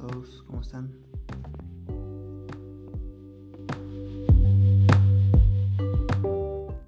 todos, ¿cómo están?